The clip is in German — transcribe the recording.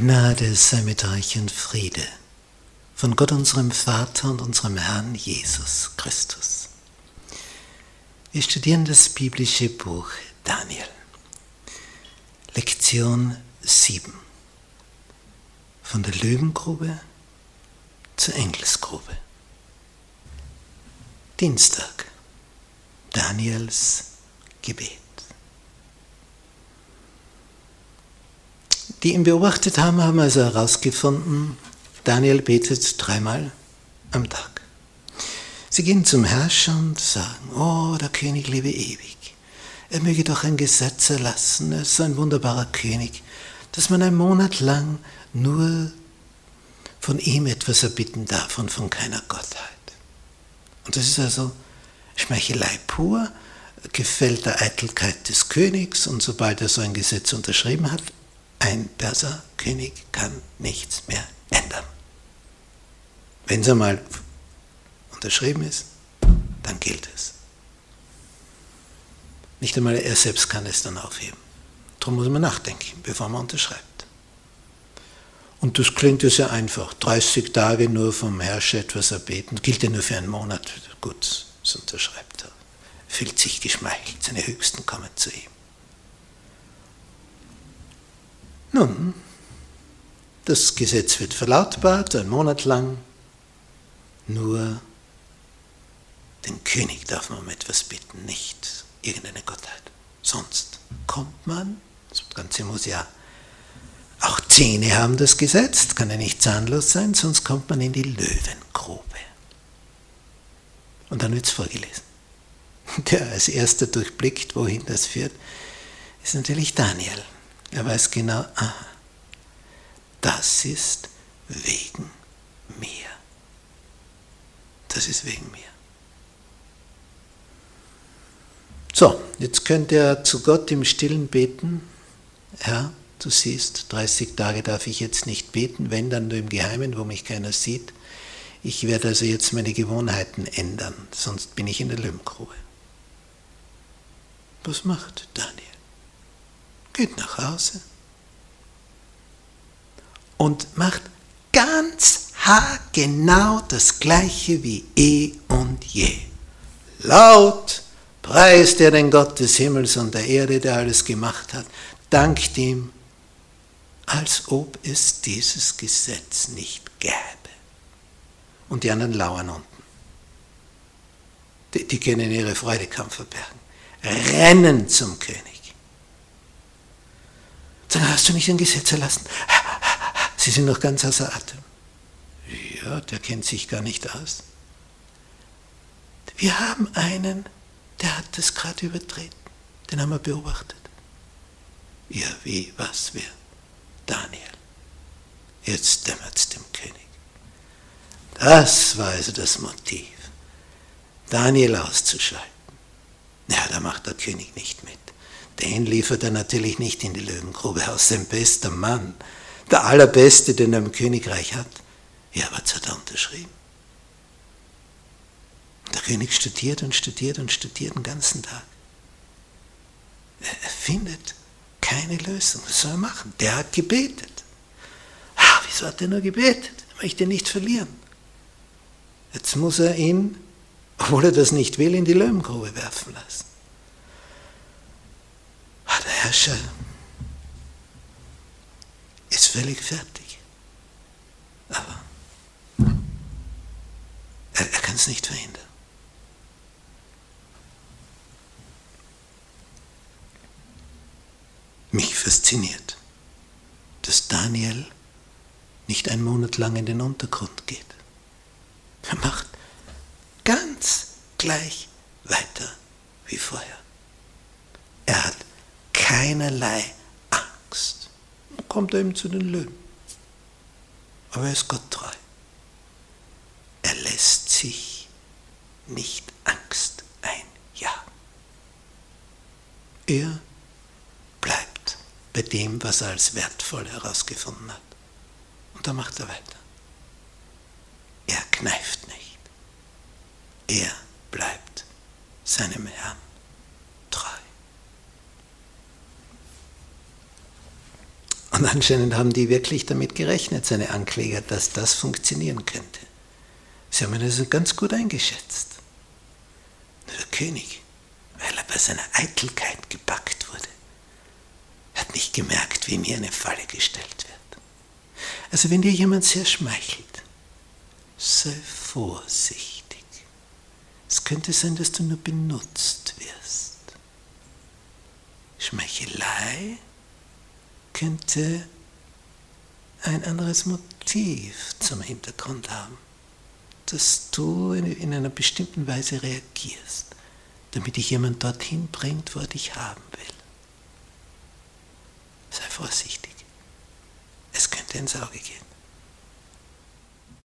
Gnade sei mit euch und Friede von Gott unserem Vater und unserem Herrn Jesus Christus. Wir studieren das biblische Buch Daniel. Lektion 7. Von der Löwengrube zur Engelsgrube. Dienstag. Daniels Gebet. Die ihn beobachtet haben, haben also herausgefunden, Daniel betet dreimal am Tag. Sie gehen zum Herrscher und sagen, oh, der König lebe ewig. Er möge doch ein Gesetz erlassen, er ist so ein wunderbarer König, dass man einen Monat lang nur von ihm etwas erbitten darf und von keiner Gottheit. Und das ist also Schmeichelei pur, gefällt der Eitelkeit des Königs und sobald er so ein Gesetz unterschrieben hat, ein Perserkönig kann nichts mehr ändern. Wenn es einmal unterschrieben ist, dann gilt es. Nicht einmal er selbst kann es dann aufheben. Darum muss man nachdenken, bevor man unterschreibt. Und das klingt ja sehr einfach. 30 Tage nur vom Herrscher etwas erbeten, gilt ja nur für einen Monat. Gut, das unterschreibt er. Fühlt sich geschmeichelt, seine Höchsten kommen zu ihm. Nun, das Gesetz wird verlautbart, ein Monat lang. Nur den König darf man um etwas bitten, nicht irgendeine Gottheit. Sonst kommt man, das Ganze muss ja auch Zähne haben das Gesetz, kann ja nicht zahnlos sein, sonst kommt man in die Löwengrube. Und dann wird es vorgelesen. Der als erster durchblickt, wohin das führt, ist natürlich Daniel. Er weiß genau, aha, das ist wegen mir. Das ist wegen mir. So, jetzt könnt ihr zu Gott im Stillen beten. Herr, du siehst, 30 Tage darf ich jetzt nicht beten, wenn dann nur im Geheimen, wo mich keiner sieht. Ich werde also jetzt meine Gewohnheiten ändern, sonst bin ich in der Löwengrube. Was macht Daniel? Geht nach Hause und macht ganz haargenau das gleiche wie eh und je. Laut preist er den Gott des Himmels und der Erde, der alles gemacht hat, dankt ihm, als ob es dieses Gesetz nicht gäbe. Und die anderen lauern unten. Die, die können ihre Freude kaum verbergen. Rennen zum König. Sagen, hast du nicht ein Gesetz erlassen? Sie sind noch ganz außer Atem. Ja, der kennt sich gar nicht aus. Wir haben einen, der hat das gerade übertreten. Den haben wir beobachtet. Ja, wie, was, wer? Daniel. Jetzt dämmert es dem König. Das war also das Motiv, Daniel auszuschalten. Ja, da macht der König nicht mit. Den liefert er natürlich nicht in die Löwengrube aus, sein bester Mann, der allerbeste, den er im Königreich hat. Ja, was hat er unterschrieben? Der König studiert und studiert und studiert den ganzen Tag. Er findet keine Lösung. Was soll er machen? Der hat gebetet. Ach, wieso hat er nur gebetet? Er möchte nicht verlieren. Jetzt muss er ihn, obwohl er das nicht will, in die Löwengrube werfen lassen. Herrscher ist völlig fertig. Aber er, er kann es nicht verhindern. Mich fasziniert, dass Daniel nicht einen Monat lang in den Untergrund geht. Er macht ganz gleich weiter wie vorher. Er keinerlei Angst. Dann kommt er eben zu den Löwen. Aber er ist Gott treu. Er lässt sich nicht Angst einjagen. Er bleibt bei dem, was er als wertvoll herausgefunden hat. Und da macht er weiter. Er kneift nicht. Er bleibt seinem Herrn Und anscheinend haben die wirklich damit gerechnet, seine Ankläger, dass das funktionieren könnte. Sie haben ihn also ganz gut eingeschätzt. Nur der König, weil er bei seiner Eitelkeit gepackt wurde, hat nicht gemerkt, wie hier eine Falle gestellt wird. Also wenn dir jemand sehr schmeichelt, sei vorsichtig. Es könnte sein, dass du nur benutzt wirst. Schmeichelei könnte ein anderes Motiv zum Hintergrund haben, dass du in einer bestimmten Weise reagierst, damit dich jemand dorthin bringt, wo er dich haben will. Sei vorsichtig. Es könnte ins Auge gehen.